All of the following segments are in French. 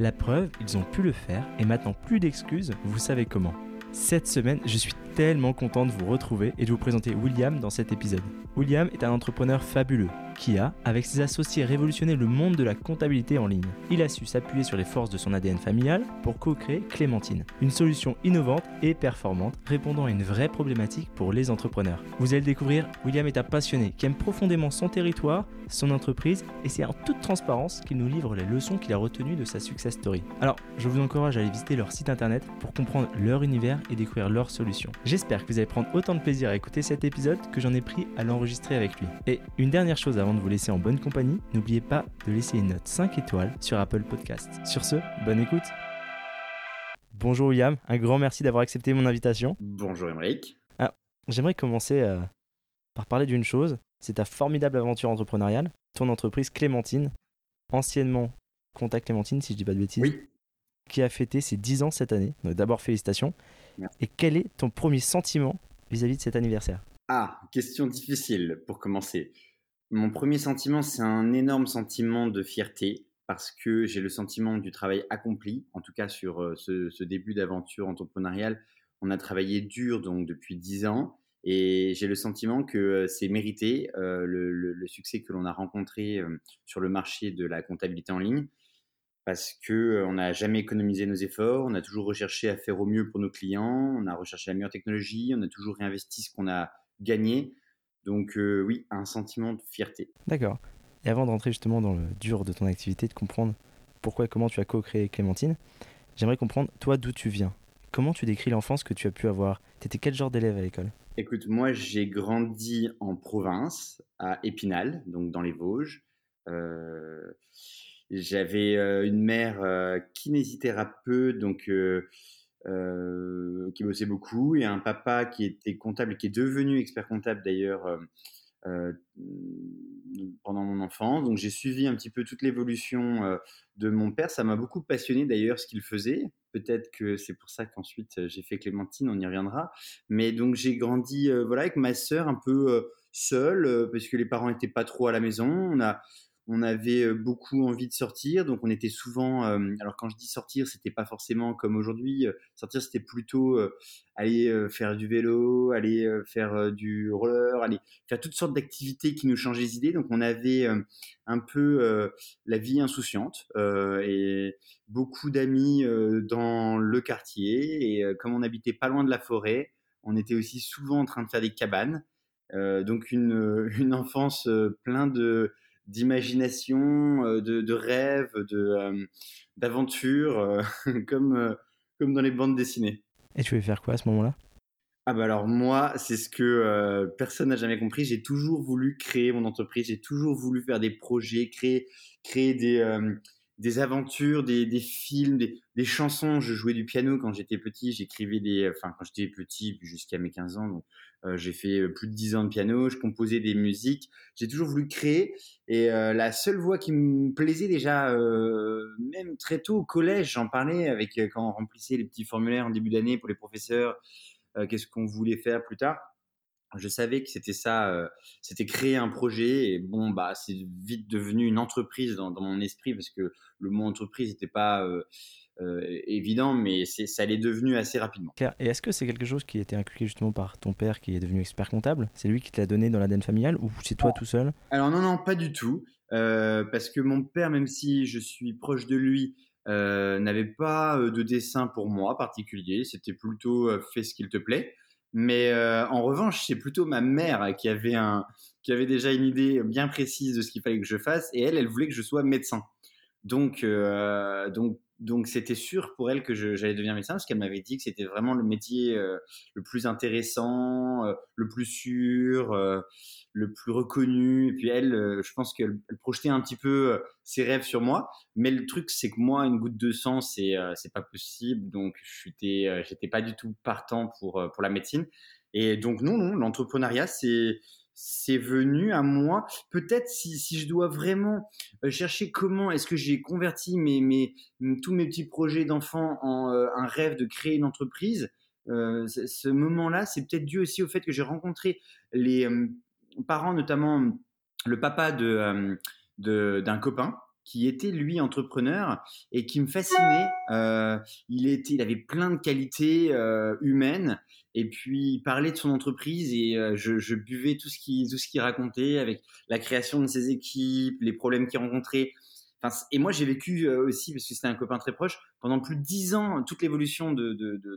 La preuve, ils ont pu le faire et maintenant plus d'excuses, vous savez comment. Cette semaine, je suis tellement content de vous retrouver et de vous présenter William dans cet épisode. William est un entrepreneur fabuleux qui a, avec ses associés, révolutionné le monde de la comptabilité en ligne. Il a su s'appuyer sur les forces de son ADN familial pour co-créer Clémentine, une solution innovante et performante répondant à une vraie problématique pour les entrepreneurs. Vous allez le découvrir, William est un passionné qui aime profondément son territoire, son entreprise et c'est en toute transparence qu'il nous livre les leçons qu'il a retenues de sa success story. Alors, je vous encourage à aller visiter leur site internet pour comprendre leur univers et découvrir leurs solutions. J'espère que vous allez prendre autant de plaisir à écouter cet épisode que j'en ai pris à l'enregistrer avec lui. Et une dernière chose avant de vous laisser en bonne compagnie, n'oubliez pas de laisser une note 5 étoiles sur Apple Podcast. Sur ce, bonne écoute. Bonjour William, un grand merci d'avoir accepté mon invitation. Bonjour Émeric. Ah, J'aimerais commencer euh, par parler d'une chose, c'est ta formidable aventure entrepreneuriale, ton entreprise Clémentine, anciennement Contact Clémentine si je dis pas de bêtises. Oui. Qui a fêté ses 10 ans cette année. Donc d'abord félicitations. Merci. Et quel est ton premier sentiment vis-à-vis de cet anniversaire? Ah, question difficile pour commencer. Mon premier sentiment, c'est un énorme sentiment de fierté parce que j'ai le sentiment du travail accompli, en tout cas sur euh, ce, début d'aventure entrepreneuriale. On a travaillé dur donc depuis 10 ans et j'ai le sentiment que euh, c'est mérité euh, le, succès que l'on a rencontré sur le marché de la comptabilité en ligne parce que on n'a jamais économisé nos efforts, on a toujours recherché à faire au mieux pour nos clients, on a recherché la meilleure technologie, on a toujours réinvesti ce qu'on a gagné. Donc euh, oui, un sentiment de fierté. D'accord. Et avant de rentrer justement dans le dur de ton activité, de comprendre pourquoi et comment tu as co-créé Clémentine, j'aimerais comprendre toi d'où tu viens? Comment tu décris l'enfance que tu as pu avoir? T'étais quel genre d'élève à l'école? Écoute, moi j'ai grandi en province, à Épinal, donc dans les Vosges. Euh, J'avais euh, une mère kinésithérapeute, donc euh, euh, qui bossait beaucoup, et un papa qui était comptable, qui est devenu expert comptable d'ailleurs euh, euh, pendant mon enfance. Donc j'ai suivi un petit peu toute l'évolution de mon père. Ça m'a beaucoup passionné d'ailleurs ce qu'il faisait. Peut-être que c'est pour ça qu'ensuite j'ai fait Clémentine, on y reviendra. Mais donc j'ai grandi voilà avec ma sœur un peu seule parce que les parents n'étaient pas trop à la maison. On a on avait beaucoup envie de sortir, donc on était souvent. euh, alors quand je dis sortir, c'était pas forcément comme aujourd'hui. Sortir, c'était plutôt euh, aller euh, faire du vélo, aller faire du roller, aller faire toutes sortes d'activités qui nous changeaient les idées. Donc on avait un peu la vie insouciante et beaucoup d'amis dans le quartier. Et comme on habitait pas loin de la forêt, on était aussi souvent en train de faire des cabanes. Donc une, une enfance plein de d'imagination, euh, de, de rêves, de euh, d'aventures, euh, comme comme dans les bandes dessinées. Et tu voulais faire quoi à ce moment-là? Ah bah alors moi, c'est ce que euh, personne n'a jamais compris. J'ai toujours voulu créer mon entreprise. J'ai toujours voulu faire des projets, créer créer des euh, des aventures, des, des films, des, des chansons. Je jouais du piano quand j'étais petit. J'écrivais des, enfin quand j'étais petit jusqu'à mes 15 ans. Donc euh, j'ai fait euh, plus de 10 ans de piano. Je composais des musiques. J'ai toujours voulu créer. Et euh, la seule voix qui me plaisait déjà, euh, même très tôt au collège, j'en parlais avec euh, quand on remplissait les petits formulaires en début d'année pour les professeurs euh, qu'est-ce qu'on voulait faire plus tard. Je savais que c'était ça, euh, c'était créer un projet et bon bah c'est vite devenu une entreprise dans, dans mon esprit parce que le mot entreprise n'était pas euh, euh, évident mais ça l'est devenu assez rapidement. Claire, et est-ce que c'est quelque chose qui a été inculqué justement par ton père qui est devenu expert comptable? C'est lui qui te l'a donné dans l'ADN familial ou c'est toi tout seul? Alors non non pas du tout parce que mon père même si je suis proche de lui n'avait pas de dessin pour moi particulier, c'était plutôt fais ce qu'il te plaît. Mais euh, en revanche, c'est plutôt ma mère qui avait un, qui avait déjà une idée bien précise de ce qu'il fallait que je fasse, et elle, elle voulait que je sois médecin. Donc, euh, donc donc c'était sûr pour elle que j'allais devenir médecin parce qu'elle m'avait dit que c'était vraiment le métier euh, le plus intéressant, euh, le plus sûr, euh, le plus reconnu. Et puis elle, je pense qu'elle projetait un petit peu ses rêves sur moi. Mais le truc, c'est que moi, une goutte de sang, c'est c'est pas possible. Donc j'étais j'étais pas du tout partant pour pour la médecine. Et donc non, non, l'entrepreneuriat, c'est c'est venu à moi. Peut-être si, je dois vraiment euh, chercher comment est-ce que j'ai converti mes, tous mes petits projets d'enfant en euh, un rêve de créer une entreprise, euh, ce moment-là, c'est peut-être dû aussi au fait que j'ai rencontré les parents, notamment le papa d'un copain qui était lui entrepreneur et qui me fascinait. Euh, il était, il avait plein de qualités euh, humaines et puis il parlait de son entreprise et euh, je, buvais tout ce qui tout ce qu'il racontait avec la création de ses équipes, les problèmes qu'il rencontrait. Et moi j'ai vécu aussi parce que c'était un copain très proche pendant plus de dix ans toute l'évolution de,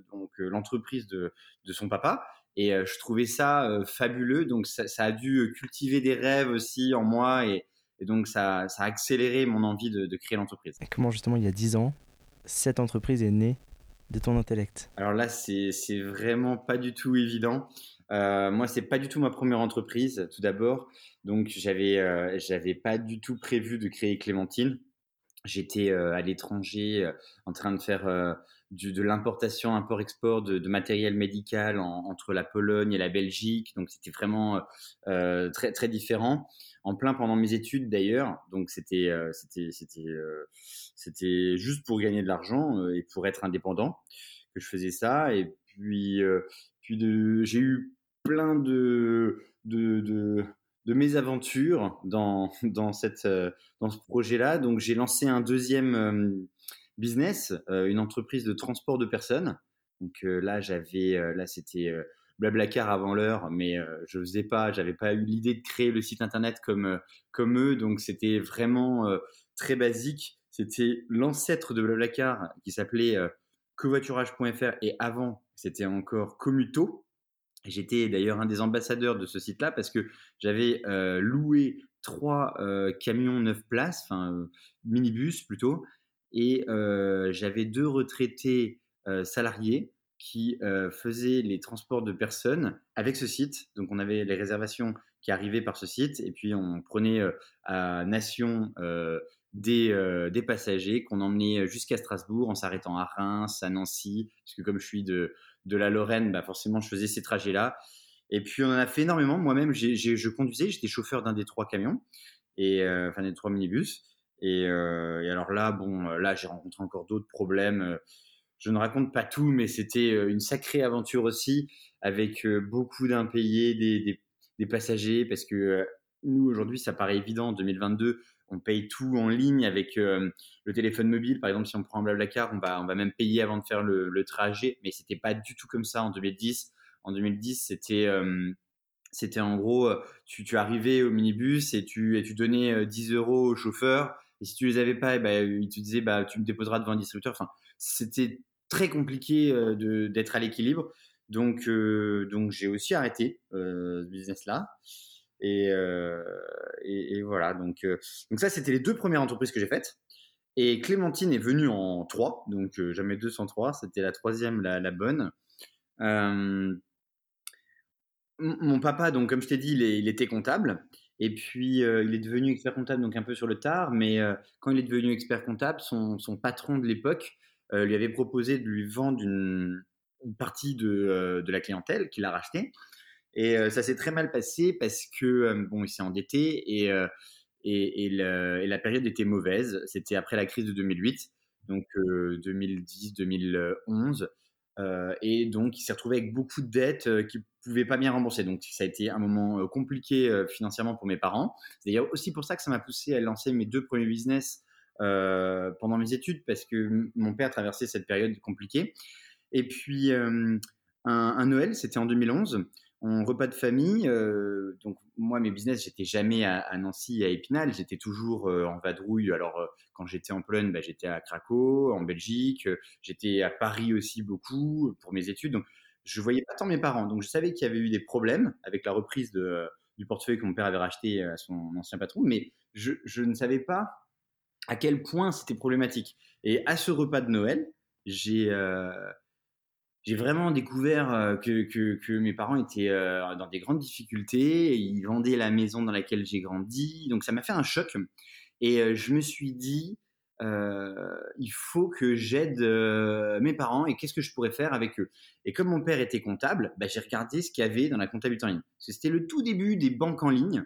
donc l'entreprise de, de son papa et je trouvais ça fabuleux donc ça, ça, a dû cultiver des rêves aussi en moi et et donc, ça, ça a accéléré mon envie de, créer l'entreprise. Et comment, justement, il y a 10 ans, cette entreprise est née de ton intellect? Alors là, c'est vraiment pas du tout évident. Euh, moi, c'est pas du tout ma première entreprise, tout d'abord. Donc, j'avais euh, j'avais pas du tout prévu de créer Clémentine. J'étais euh, à l'étranger en train de faire du, de l'importation, import-export de, de, matériel médical entre la Pologne et la Belgique. Donc, c'était vraiment très, très différent en plein pendant mes études d'ailleurs. Donc c'était euh, c'était c'était euh, c'était juste pour gagner de l'argent euh, et pour être indépendant que je faisais ça. Et puis puis de j'ai eu plein de de, de de mésaventures dans dans cette dans ce projet-là. Donc j'ai lancé un deuxième business, une entreprise de transport de personnes. Donc là j'avais là c'était Blablacar avant l'heure, mais euh, je faisais pas, j'avais pas eu l'idée de créer le site internet comme euh, comme eux, donc c'était vraiment euh, très basique. C'était l'ancêtre de Blablacar qui s'appelait covoiturage.fr et avant c'était encore Commuto. J'étais d'ailleurs un des ambassadeurs de ce site-là parce que j'avais loué trois camions neuf places, enfin minibus plutôt, et j'avais deux retraités salariés qui faisait les transports de personnes avec ce site. Donc on avait les réservations qui arrivaient par ce site et puis on prenait à Nation des, passagers qu'on emmenait jusqu'à Strasbourg en s'arrêtant à Reims, à Nancy, parce que comme je suis de, de la Lorraine, bah forcément je faisais ces trajets-là. Et puis on en a fait énormément. Moi-même, je conduisais, j'étais chauffeur d'un des trois camions, et, enfin des trois minibus. Et, et, alors là, bon, là j'ai rencontré encore d'autres problèmes je ne raconte pas tout, mais c'était euh, une sacrée aventure aussi, avec euh, beaucoup d'impayés des, des, passagers, parce que euh, nous, aujourd'hui, ça paraît évident, en 2022, on paye tout en ligne avec le téléphone mobile. Par exemple, si on prend un Blablacar, on va, on va même payer avant de faire le, le trajet, mais c'était pas du tout comme ça en 2010. En 2010, c'était c'était en gros, tu, tu, arrivais au minibus et tu, et tu donnais 10 euros au chauffeur. Et si tu les avais pas, eh ben, il te disait, bah, tu me déposeras devant un distributeur. Enfin, c'était très compliqué euh, d'être à l'équilibre. Donc, euh, donc j'ai aussi arrêté euh, ce business-là. Et, et, voilà, donc, donc ça, c'était les deux premières entreprises que j'ai faites. Et Clémentine est venue en trois, donc jamais 203, c'était la troisième, la, bonne. mon papa, donc comme je t'ai dit, il, était comptable. Et puis, il est devenu expert comptable, donc un peu sur le tard. Mais quand il est devenu expert comptable, son, patron de l'époque euh, lui avait proposé de lui vendre une, partie de, euh, la clientèle qu'il a racheté. Et euh, ça s'est très mal passé parce que bon, il s'est endetté et, et, et, la période était mauvaise. C'était après la crise de 2008, donc 2010-2011. Euh, et donc, il s'est retrouvé avec beaucoup de dettes euh, qu'il pouvait pas bien rembourser. Donc, ça a été un moment compliqué financièrement pour mes parents. C'est d'ailleurs aussi pour ça que ça m'a poussé à lancer mes deux premiers business euh, pendant mes études parce que mon père traversait cette période compliquée. Et puis, euh, un, Noël, c'était en 2011 en repas de famille. Euh, donc moi, mes business, j'étais jamais à, Nancy, à Épinal, j'étais toujours en vadrouille. Alors quand j'étais en Pologne, bah, j'étais à Craco, en Belgique, j'étais à Paris aussi beaucoup pour mes études. Donc je voyais pas tant mes parents. Donc je savais qu'il y avait eu des problèmes avec la reprise du portefeuille que mon père avait racheté à son ancien patron, mais je, je ne savais pas à quel point c'était problématique. Et à ce repas de Noël, j'ai j'ai vraiment découvert que, que, mes parents étaient dans des grandes difficultés. Ils vendaient la maison dans laquelle j'ai grandi. Donc ça m'a fait un choc. Et je me suis dit, il faut que j'aide mes parents et qu'est-ce que je pourrais faire avec eux? Et comme mon père était comptable, bah, j'ai regardé ce qu'il y avait dans la comptabilité en ligne. C'était le tout début des banques en ligne.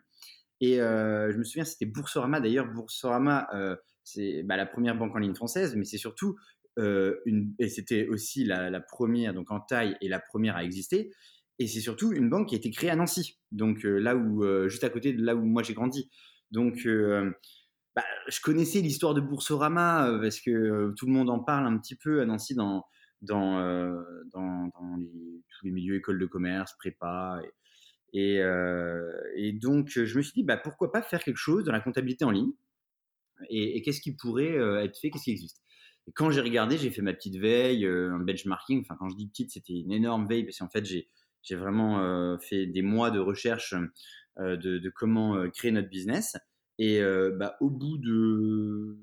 Et je me souviens, c'était Boursorama. D'ailleurs, Boursorama, c'est bah, la première banque en ligne française, mais c'est surtout une, et c'était aussi la, première donc en taille et la première à exister. Et c'est surtout une banque qui a été créée à Nancy, donc là où juste à côté de là où moi j'ai grandi. Donc bah, je connaissais l'histoire de Boursorama parce que tout le monde en parle un petit peu à Nancy dans dans, dans, les, tous les milieux écoles de commerce, prépa. Et, donc, je me suis dit, bah, pourquoi pas faire quelque chose dans la comptabilité en ligne? Et qu'est-ce qui pourrait être fait? Qu'est-ce qui existe? Quand j'ai regardé, j'ai fait ma petite veille, euh, un benchmarking. Enfin, quand je dis petite, c'était une énorme veille parce qu'en fait, j'ai, vraiment euh, fait des mois de recherche euh, de, de, comment créer notre business. Et bah, au bout de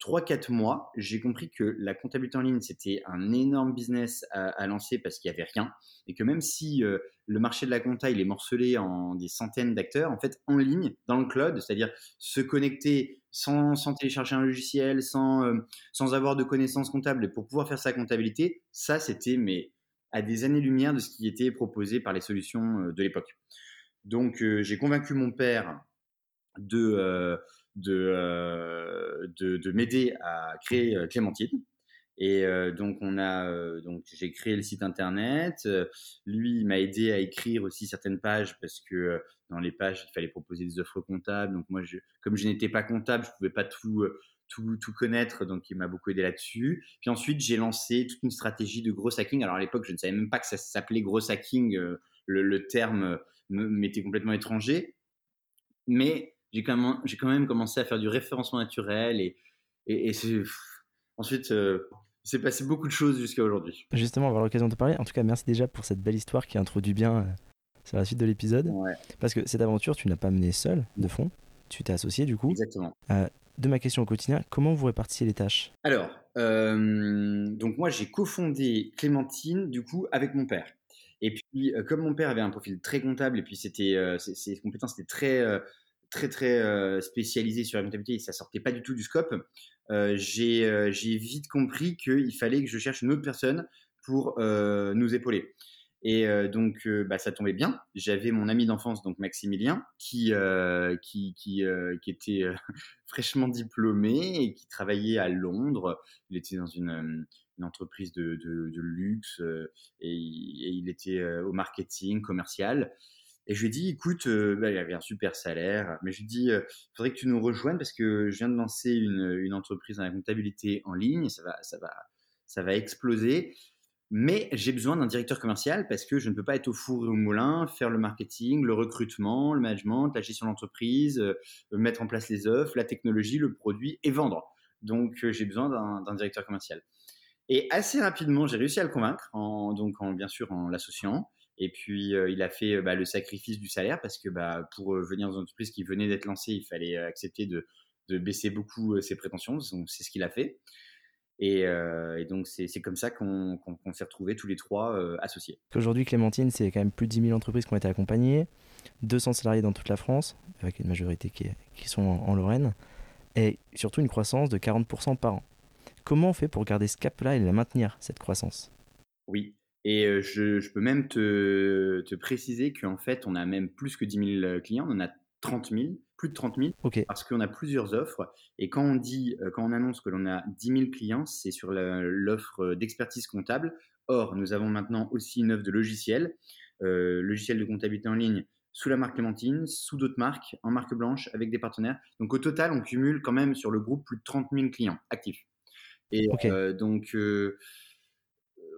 3-4 mois, j'ai compris que la comptabilité en ligne, c'était un énorme business à, à lancer parce qu'il n'y avait rien. Et que même si le marché de la compta, il est morcelé en des centaines d'acteurs, en fait, en ligne, dans le cloud, c'est-à-dire se connecter sans, télécharger un logiciel, sans, euh, sans avoir de connaissances comptables, et pour pouvoir faire sa comptabilité, ça, c'était mais à des années-lumière de ce qui était proposé par les solutions euh, de l'époque. Donc, euh, j'ai convaincu mon père de, de, de, de m'aider à créer Clémentine. Et donc on a donc j'ai créé le site internet. lui il m'a aidé à écrire aussi certaines pages parce que dans les pages il fallait proposer des offres comptables. Donc moi comme je n'étais pas comptable, je pouvais pas tout tout, tout connaître, donc il m'a beaucoup aidé là-dessus. Puis ensuite, j'ai lancé toute une stratégie de gros hacking. Alors à l'époque, je ne savais même pas que ça s'appelait gros hacking, le, terme m'était complètement étranger. Mais j'ai quand, même, quand même commencé à faire du référencement naturel et, et, ensuite, s'est passé beaucoup de choses jusqu'à aujourd'hui. Justement, on va avoir l'occasion de parler. En tout cas, merci déjà pour cette belle histoire qui introduit bien euh, sur la suite de l'épisode. Parce que cette aventure, tu n'as pas mené seul, de fond. Tu t'es associé du coup. Exactement. Euh, de ma question au quotidien, comment vous répartissez les tâches? Alors, euh, donc moi j'ai cofondé Clémentine du coup avec mon père. Et puis comme mon père avait un profil très comptable et puis c'était ses, compétences étaient très très très spécialisées sur la comptabilité et ça sortait pas du tout du scope. Euh, euh, j'ai vite compris qu'il fallait que je cherche une autre personne pour euh, nous épauler. Et donc, bah, ça tombait bien. J'avais mon ami d'enfance, donc Maximilien, qui, était fraîchement diplômé et qui travaillait à Londres. Il était dans une, entreprise de, luxe et, il était au marketing commercial. Et je lui ai dit, écoute, euh, bah, il avait un super salaire, mais je lui ai dit, il euh, faudrait que tu nous rejoignes parce que je viens de lancer une, entreprise dans la comptabilité en ligne, ça va, ça va, ça va exploser. Mais j'ai besoin d'un directeur commercial parce que je ne peux pas être au four et au moulin, faire le marketing, le recrutement, le management, la gestion d'entreprise, euh, mettre en place les offres, la technologie, le produit et vendre. Donc j'ai besoin d'un directeur commercial. Et assez rapidement, j'ai réussi à le convaincre, en, donc en, bien sûr en l'associant. Et puis, euh, il a fait euh, bah, le sacrifice du salaire parce que bah, pour euh, venir dans une entreprise qui venait d'être lancée, il fallait accepter de, de baisser beaucoup ses prétentions. C'est ce qu'il a fait. Et, donc, c'est comme ça qu'on s'est retrouvés tous les trois associés. Aujourd'hui, Clémentine, c'est quand même plus de 10 000 entreprises qui ont été accompagnées, 200 salariés dans toute la France, avec une majorité qui, qui sont en, en, Lorraine, et surtout une croissance de 40% par an. Comment on fait pour garder ce cap-là et la maintenir, cette croissance? Oui, et je, je, peux même te, te préciser qu'en fait, on a même plus que 10 000 clients, on en a 30 000, plus de 30 000, parce qu'on a plusieurs offres. Et quand on dit, quand on annonce que l'on a 10 000 clients, c'est sur l'offre d'expertise comptable. Or, nous avons maintenant aussi une offre de logiciel, euh, logiciel de comptabilité en ligne sous la marque Clémentine, sous d'autres marques, en marque blanche, avec des partenaires. Donc au total, on cumule quand même sur le groupe plus de 30 000 clients actifs. Et euh, donc, euh,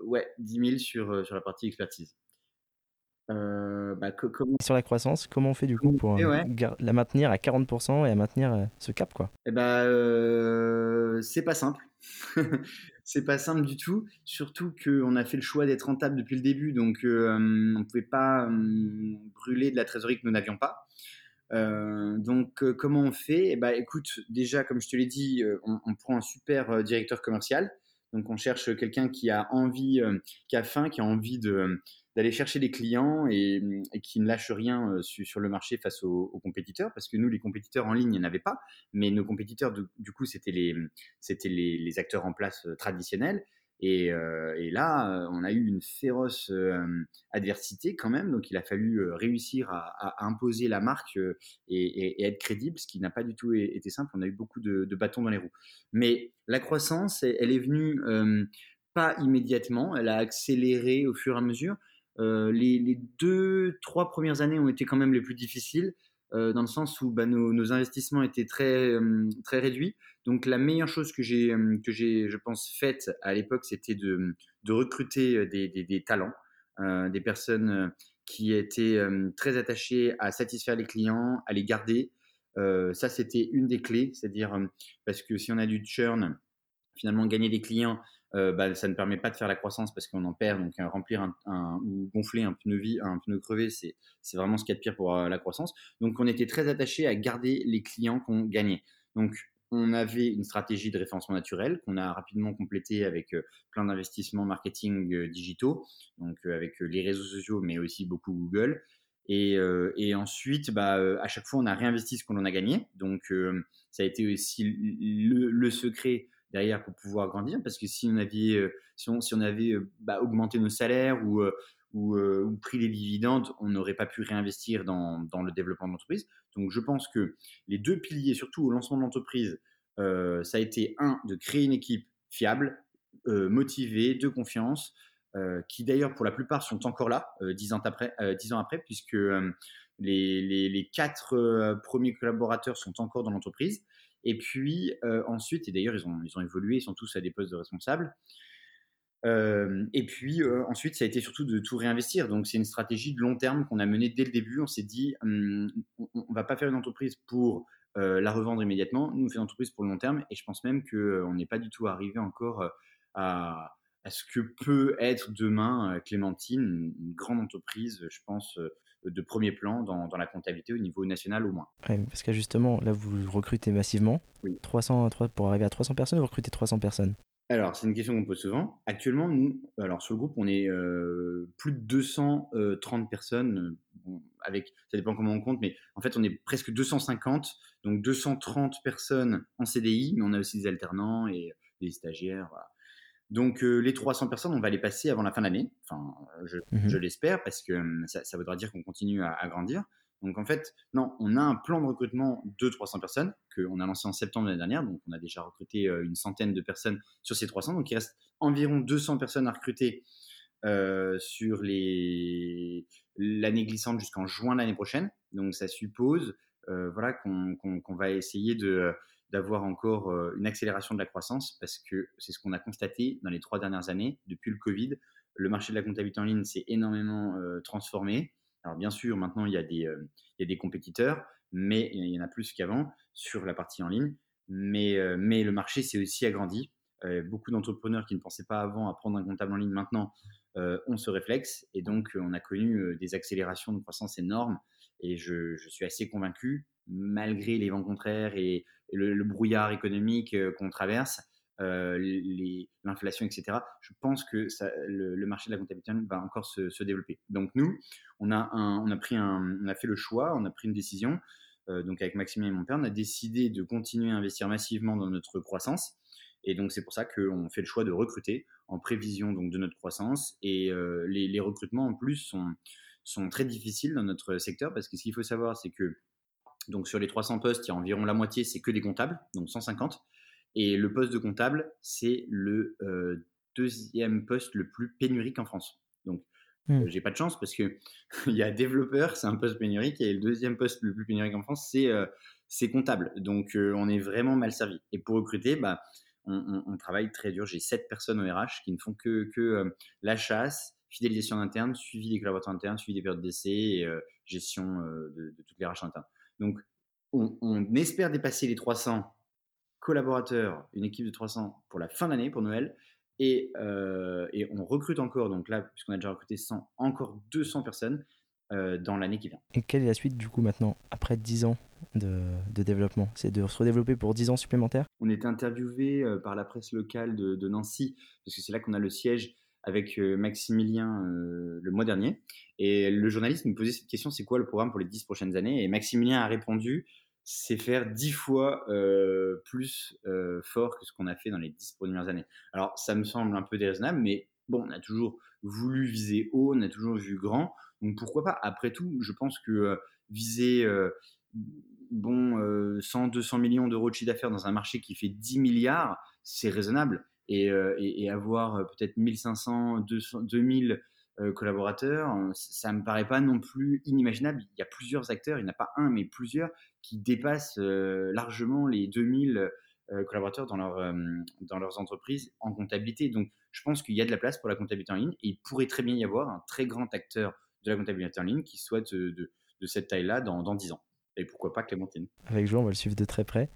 ouais, 10 000 sur, euh, sur la partie expertise. Euh, bah, sur la croissance, comment on fait du coup pour euh, la maintenir à 40% et à maintenir ce cap quoi? Eh bah, c'est pas simple. c'est pas simple du tout, surtout qu'on a fait le choix d'être rentable depuis le début, donc on ne pouvait pas brûler de la trésorerie que nous n'avions pas. donc, comment on fait? Eh ben, Écoute, déjà, comme je te l'ai dit, on, on, prend un super directeur commercial. Donc, on cherche quelqu'un qui a envie, qui a faim, qui a envie d'aller chercher des clients et, qui ne lâche rien euh, sur, le marché face aux, compétiteurs, parce que nous, les compétiteurs en ligne, il n'y pas, mais nos compétiteurs, du, coup, c'était les, c'était les, acteurs en place euh, traditionnels. Et, euh, là, on a eu une féroce adversité quand même, donc il a fallu réussir à, imposer la marque et, être crédible, ce qui n'a pas du tout été simple. On a eu beaucoup de, bâtons dans les roues. Mais la croissance, elle est venue pas immédiatement, elle a accéléré au fur et à mesure. Euh, les, deux, trois premières années ont été quand même les plus difficiles, euh, dans le sens où bah, nos, investissements étaient très, euh, très réduits. Donc la meilleure chose que j'ai, que j'ai je pense, faite à l'époque, c'était de, recruter des, talents, des personnes qui étaient très attachées à satisfaire les clients, à les garder. ça, c'était une des clés, c'est-à-dire parce que si on a du churn, finalement, gagner des clients, euh, bah, ça ne permet pas de faire la croissance parce qu'on en perd. Donc, euh, remplir un, ou gonfler un pneu, vie, un pneu crevé, c'est vraiment ce qu'il y a de pire pour euh, la croissance. Donc, on était très attaché à garder les clients qu'on gagnait. Donc, on avait une stratégie de référencement naturel qu'on a rapidement complétée avec plein d'investissements marketing digitaux, donc avec les réseaux sociaux, mais aussi beaucoup Google. Et, ensuite, bah, à chaque fois, on a réinvesti ce qu'on en a gagné. Donc, ça a été aussi le secret derrière pour pouvoir grandir. Parce que si on avait, euh, si on, avait euh, bah, augmenté nos salaires ou, euh, ou, pris les dividendes, on n'aurait pas pu réinvestir dans, dans le développement de l'entreprise. Donc je pense que les deux piliers, surtout au lancement de l'entreprise, ça a été un, de créer une équipe fiable, motivée, de confiance, qui d'ailleurs pour la plupart sont encore là dix ans après, dix ans après puisque les, les, quatre premiers collaborateurs sont encore dans l'entreprise. Et puis euh, ensuite, et d'ailleurs ils ont, ils ont évolué, ils sont tous à des postes de responsables. Euh, et puis euh, ensuite, ça a été surtout de tout réinvestir. Donc c'est une stratégie de long terme qu'on a menée dès le début. On s'est dit, hum, on, ne va pas faire une entreprise pour la revendre immédiatement. Nous, on fait une entreprise pour le long terme. Et je pense même qu'on n'est pas du tout arrivé encore à, à, ce que peut être demain Clémentine, une grande entreprise, je pense, de premier plan dans, dans, la comptabilité au niveau national au moins. parce que justement, là, vous recrutez massivement. Oui. 300, pour arriver à 300 personnes, vous recrutez 300 personnes alors, c'est une question qu'on pose souvent. Actuellement, nous, alors sur le groupe, on est euh, plus de 230 personnes. avec, ça dépend comment on compte, mais en fait, on est presque 250. Donc, 230 personnes en CDI, mais on a aussi des alternants et des stagiaires. Voilà. Donc euh, les 300 personnes, on va les passer avant la fin de l'année. Enfin, je, mmh l'espère parce que hum, ça, voudra dire qu'on continue à, grandir. Donc en fait, non, on a un plan de recrutement de 300 personnes qu'on a lancé en septembre l'année dernière. Donc on a déjà recruté euh, une centaine de personnes sur ces 300. Donc il reste environ 200 personnes à recruter euh, sur l'année glissante jusqu'en juin l'année prochaine. Donc ça suppose voilà, qu'on va essayer de d'avoir encore euh, une accélération de la croissance parce que c'est ce qu'on a constaté dans les trois dernières années. Depuis le Covid, le marché de la comptabilité en ligne s'est énormément euh, transformé. Alors bien sûr, maintenant, il y a des, euh, il y a des compétiteurs, mais il y en a plus qu'avant sur la partie en ligne. Mais, mais le marché s'est aussi agrandi. beaucoup d'entrepreneurs qui ne pensaient pas avant à prendre un comptable en ligne maintenant ont ce réflexe. Et donc, on a connu des accélérations de croissance énormes. Et je, je suis assez convaincu, malgré les vents contraires et le, brouillard économique euh, qu'on traverse, euh, l'inflation, etc., je pense que le, marché de la comptabilité va encore se, développer. Donc nous, on a, pris fait le choix, on a pris une décision, euh, donc avec Maximien et mon père, on a décidé de continuer à investir massivement dans notre croissance. Et donc c'est pour ça qu'on fait le choix de recruter en prévision donc de notre croissance. Et les, les, recrutements en plus sont, sont très difficiles dans notre secteur parce que ce qu'il faut savoir, c'est que donc sur les 300 postes, il y a environ la moitié, c'est que des comptables, donc 150. Et le poste de comptable, c'est le euh, deuxième poste le plus pénurique en France. Donc hmm. euh, j'ai pas de chance parce que il y a développeur, c'est un poste pénurique, et le deuxième poste le plus pénurique en France, c'est euh, comptable. Donc on est vraiment mal servi. Et pour recruter, bah, on, travaille très dur. J'ai 7 personnes au RH qui ne font que, que la chasse, fidélisation interne, suivi des collaborateurs internes, suivi des périodes d'essai et gestion de, de, toutes les RH internes. Donc, on, espère dépasser les 300 collaborateurs, une équipe de 300 pour la fin d'année, pour Noël. Euh, et, on recrute encore, donc là, puisqu'on a déjà recruté 100, encore 200 personnes dans l'année qui vient. Et quelle est la suite du coup maintenant, après 10 ans de, développement? C'est de se redévelopper pour 10 ans supplémentaires? On était interviewé par la presse locale de, Nancy, parce que c'est là qu'on a le siège avec Maximilien le mois dernier. Et le journaliste nous posait cette question, c'est quoi le programme pour les 10 prochaines années? Et Maximilien a répondu, c'est faire dix fois plus fort que ce qu'on a fait dans les dix premières années. Alors, ça me semble un peu déraisonnable, mais bon, on a toujours voulu viser haut, on a toujours vu grand, donc pourquoi pas? Après tout, je pense que viser bon 100, 200 millions d'euros de chiffre d'affaires dans un marché qui fait 10 milliards, c'est raisonnable. Et, et, avoir peut-être 1500, 200, 2000 euh, collaborateurs, euh, ça me paraît pas non plus inimaginable. Il y a plusieurs acteurs, il n'y en a pas un, mais plusieurs qui dépassent euh, largement les 2000 collaborateurs dans, leur, dans leurs entreprises en comptabilité. Donc, je pense qu'il y a de la place pour la comptabilité en ligne et il pourrait très bien y avoir un très grand acteur de la comptabilité en ligne qui soit de, de, cette taille-là dans, dans 10 ans. Et pourquoi pas Clémentine? Avec Joe, on va le suivre de très près.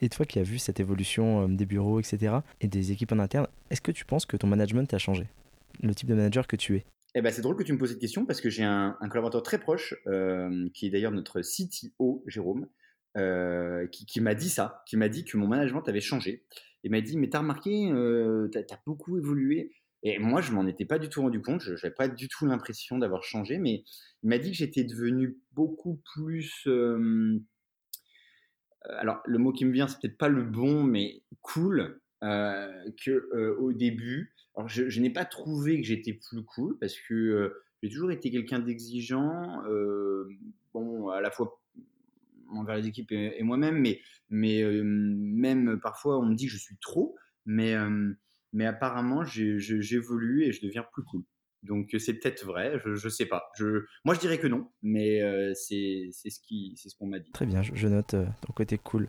Et toi qui as vu cette évolution des bureaux, etc., et des équipes en interne, est-ce que tu penses que ton management a changé? Le type de manager que tu es? Eh ben, c'est drôle que tu me poses cette question parce que j'ai un, collaborateur très proche, euh, qui est d'ailleurs notre CTO, Jérôme, euh, qui, m'a dit ça, qui m'a dit que mon management avait changé. Il m'a dit, mais t'as remarqué, euh, t'as as beaucoup évolué? Et moi, je m'en étais pas du tout rendu compte, je n'avais pas du tout l'impression d'avoir changé, mais il m'a dit que j'étais devenu beaucoup plus... alors, le mot qui me vient, c'est peut-être pas le bon, mais cool que au début. Alors, je, n'ai pas trouvé que j'étais plus cool parce que euh, j'ai toujours été quelqu'un d'exigeant, euh, bon, à la fois envers les équipes et, moi-même, mais, mais euh, même parfois on me dit que je suis trop, mais, mais apparemment j'évolue et je deviens plus cool. Donc c'est peut-être vrai, je ne sais pas. Je, moi je dirais que non, mais c'est ce ce qu'on m'a dit. Très bien, je, note ton côté cool.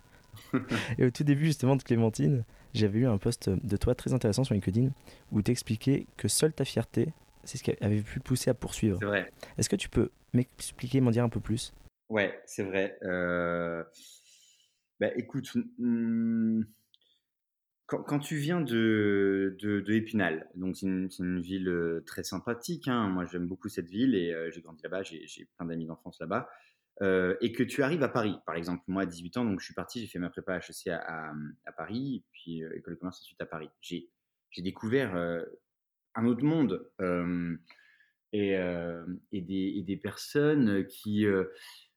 et au tout début justement de Clémentine, j'avais lu un post de toi très intéressant sur LinkedIn où tu expliquais que seule ta fierté, c'est ce qui avait pu te pousser à poursuivre. C'est vrai. Est-ce que tu peux m'expliquer, m'en dire un peu plus? Ouais, c'est vrai. Euh... Bah, écoute, hmm, quand, tu viens de, de, Épinal, donc c'est une, ville euh, très sympathique. Hein. Moi, j'aime beaucoup cette ville et euh, j'ai grandi là-bas. J'ai plein d'amis d'enfance là-bas. Euh, et que tu arrives à Paris, par exemple, moi à 18 ans, donc je suis parti, j'ai fait ma prépa HEC à, à, Paris, puis école de commerce ensuite à Paris. J'ai, découvert un autre monde et, et, des, et, des, personnes qui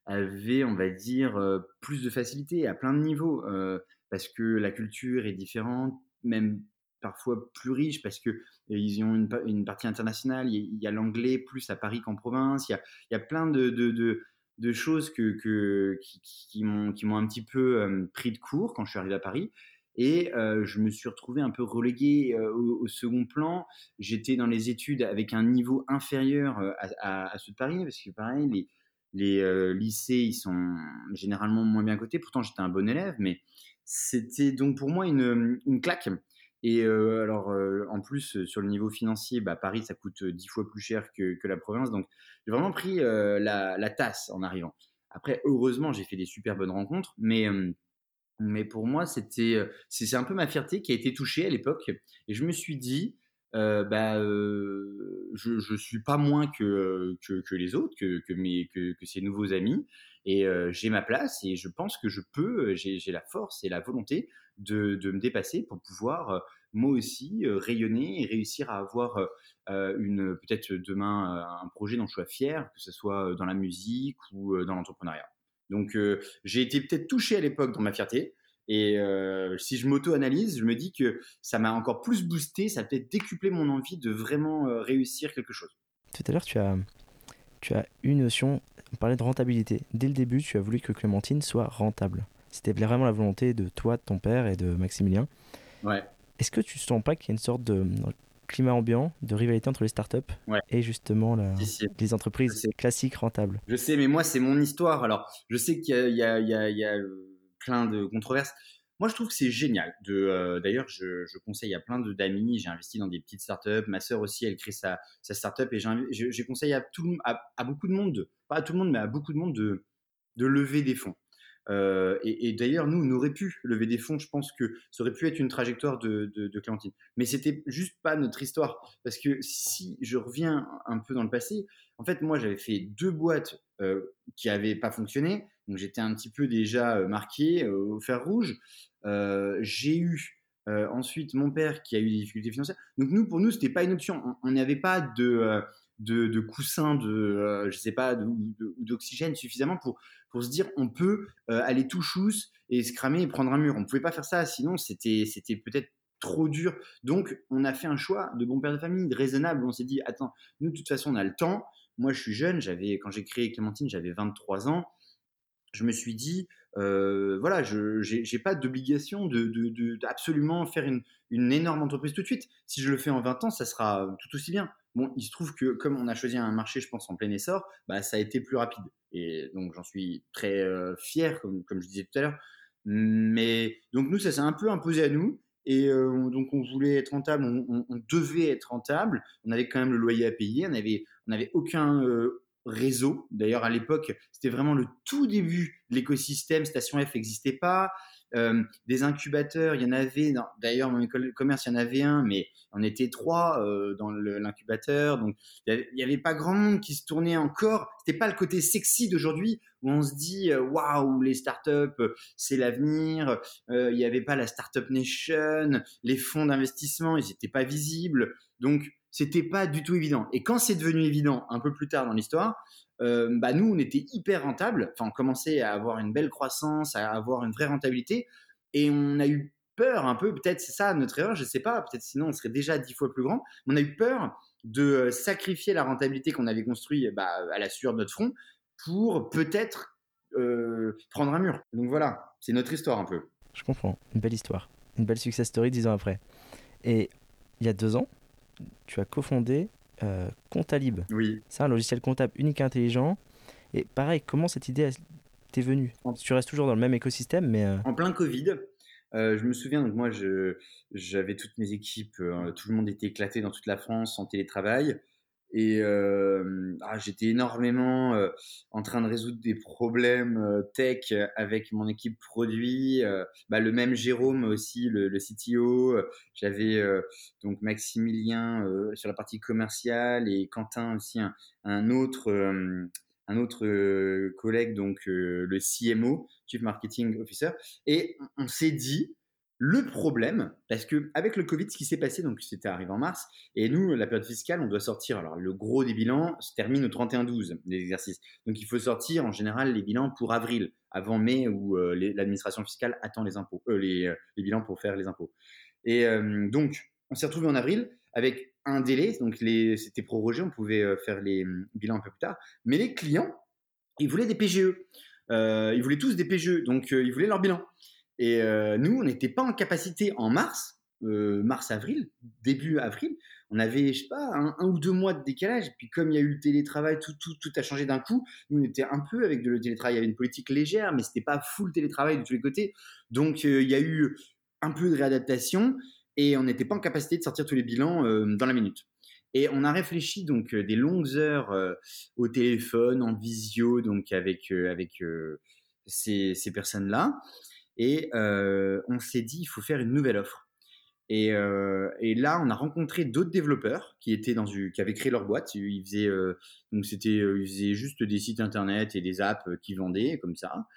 avaient, on va dire, plus de facilité à plein de niveaux, parce que la culture est différente, même parfois plus riche parce que ils ont une, partie internationale. Il y a, l'anglais plus à Paris qu'en province. Il y a, plein de, choses qui m'ont un petit peu pris de court quand je suis arrivé à Paris. Et je me suis retrouvé un peu relégué au, second plan. J'étais dans les études avec un niveau inférieur à, à, ceux de Paris, parce que pareil, les, les lycées, ils sont généralement moins bien cotés. Pourtant, j'étais un bon élève, mais c'était donc pour moi une, une claque. Et alors, en plus, sur le niveau financier, bah, Paris, ça coûte dix fois plus cher que, que la province. Donc, j'ai vraiment pris la, la, tasse en arrivant. Après, heureusement, j'ai fait des super bonnes rencontres, mais, mais pour moi, c'était, c'est un peu ma fierté qui a été touchée à l'époque. Et je me suis dit, bah, je ne suis pas moins que, que, que les autres, que, que, mes, que, que ces nouveaux amis. Et j'ai ma place et je pense que je peux, j'ai la force et la volonté de, de me dépasser pour pouvoir moi aussi rayonner et réussir à avoir une peut-être demain un projet dont je sois fier, que ce soit dans la musique ou dans l'entrepreneuriat. Donc j'ai été peut-être touché à l'époque dans ma fierté. Et si je m'auto-analyse, je me dis que ça m'a encore plus boosté, ça a peut-être décuplé mon envie de vraiment réussir quelque chose. Tout à l'heure, tu as, tu as une notion, on parlait de rentabilité. Dès le début, tu as voulu que Clémentine soit rentable. C'était vraiment la volonté de toi, de ton père et de Maximilien. Ouais. Est-ce que tu ne sens pas qu'il y a une sorte de climat ambiant, de rivalité entre les startups et justement les entreprises classiques rentables? Je sais, mais moi, c'est mon histoire. Alors, je sais qu'il y, a plein de controverses. Moi, je trouve que c'est génial. Euh, d'ailleurs, je, conseille à plein d'amis. J'ai investi dans des petites startups. Ma sœur aussi, elle crée sa, sa startup et j'ai conseillé à, tout, à, beaucoup de monde, pas à tout le monde, mais à beaucoup de monde de, de lever des fonds. Euh, et, d'ailleurs, nous, on aurait pu lever des fonds. Je pense que ça aurait pu être une trajectoire de, de, Clémentine. Mais c'était juste pas notre histoire. Parce que si je reviens un peu dans le passé, en fait, moi, j'avais fait deux boîtes euh, qui n'avaient pas fonctionné. Donc, j'étais un petit peu déjà euh, marqué au fer rouge. J'ai eu ensuite mon père qui a eu des difficultés financières. Donc, nous, pour nous, c'était pas une option. On n'avait pas de de, de coussins, de, euh, je sais pas, d'oxygène suffisamment pour, pour se dire on peut euh, aller tout chousse et se cramer et prendre un mur. On ne pouvait pas faire ça, sinon c'était peut-être trop dur. Donc on a fait un choix de bon père de famille, de raisonnable. On s'est dit attends, nous de toute façon on a le temps. Moi je suis jeune, quand j'ai créé Clémentine, j'avais 23 ans. Je me suis dit voilà, je n'ai pas d'obligation de, absolument faire une, énorme entreprise tout de suite. Si je le fais en 20 ans, ça sera tout aussi bien. Bon, il se trouve que comme on a choisi un marché, je pense, en plein essor, bah, ça a été plus rapide. Et donc, j'en suis très fier, comme, je disais tout à l'heure. Mais donc, nous, ça s'est un peu imposé à nous. Et donc, on voulait être rentable, on, devait être rentable. On avait quand même le loyer à payer. On n'avait on aucun réseau. D'ailleurs, à l'époque, c'était vraiment le tout début de l'écosystème. Station F n'existait pas. Euh, des incubateurs, il y en avait, d'ailleurs, mon école de commerce, il y en avait un, mais on était trois euh, dans l'incubateur. Donc, il n'y avait pas grand monde qui se tournait encore. C'était pas le côté sexy d'aujourd'hui où on se dit euh, waouh, les startups, c'est l'avenir. Il n'y avait pas la Startup Nation, les fonds d'investissement, ils n'étaient pas visibles. Donc, c'était pas du tout évident. Et quand c'est devenu évident un peu plus tard dans l'histoire, euh, bah nous, on était hyper rentable. Enfin, on commençait à avoir une belle croissance, à avoir une vraie rentabilité. Et on a eu peur un peu, peut-être c'est ça notre erreur, je ne sais pas, peut-être sinon on serait déjà dix fois plus grand. on a eu peur de euh, sacrifier la rentabilité qu'on avait construite bah, à la sueur de notre front pour peut-être euh, prendre un mur. Donc voilà, c'est notre histoire un peu. Je comprends, une belle histoire, une belle success story dix ans après. Et il y a deux ans, tu as cofondé euh, Comptalib. Oui. C'est un logiciel comptable unique et intelligent. Et pareil, comment cette idée t'est venue? Tu restes toujours dans le même écosystème, mais... Euh, en plein Covid, euh, je me souviens, donc moi, j'avais toutes mes équipes, tout le monde était éclaté dans toute la France en télétravail. Et euh, ah, j'étais énormément euh, en train de résoudre des problèmes euh, tech avec mon équipe produit. Bah, le même Jérôme aussi, le, le CTO. J'avais donc Maximilien sur la partie commerciale et Quentin aussi, un, un autre, un autre collègue, donc le CMO, Chief Marketing Officer. Et on s'est dit, le problème, parce que avec le Covid, ce qui s'est passé, donc c'était arrivé en mars, et nous, la période fiscale, on doit sortir. Alors, le gros des bilans se termine au 31-12 des exercices. Donc, il faut sortir en général les bilans pour avril, avant mai, où euh, l'administration fiscale attend les impôts, euh, euh, les, bilans pour faire les impôts. Et donc, on s'est retrouvé en avril avec un délai. Donc, c'était prorogé, on pouvait faire les bilans un peu plus tard. Mais les clients, ils voulaient des PGE. ils voulaient tous des PGE, donc ils voulaient leur bilan. Et euh, nous, on n'était pas en capacité en mars, euh, mars-avril, début avril, on avait, je sais pas, un, ou deux mois de décalage. Puis comme il y a eu le télétravail, tout, a changé d'un coup. Nous, on était un peu avec le télétravail. Il y avait une politique légère, mais c'était pas full télétravail de tous les côtés. Donc euh, il y a eu un peu de réadaptation et on n'était pas en capacité de sortir tous les bilans dans la minute. Et on a réfléchi donc des longues heures au téléphone, en visio, donc avec ces personnes-là. Et euh, on s'est dit, il faut faire une nouvelle offre. Et, euh, et, là, on a rencontré d'autres développeurs qui étaient dans qui avaient créé leur boîte. Ils faisaient euh, donc c'était ils faisaient juste des sites internet et des apps qui vendaient comme ça.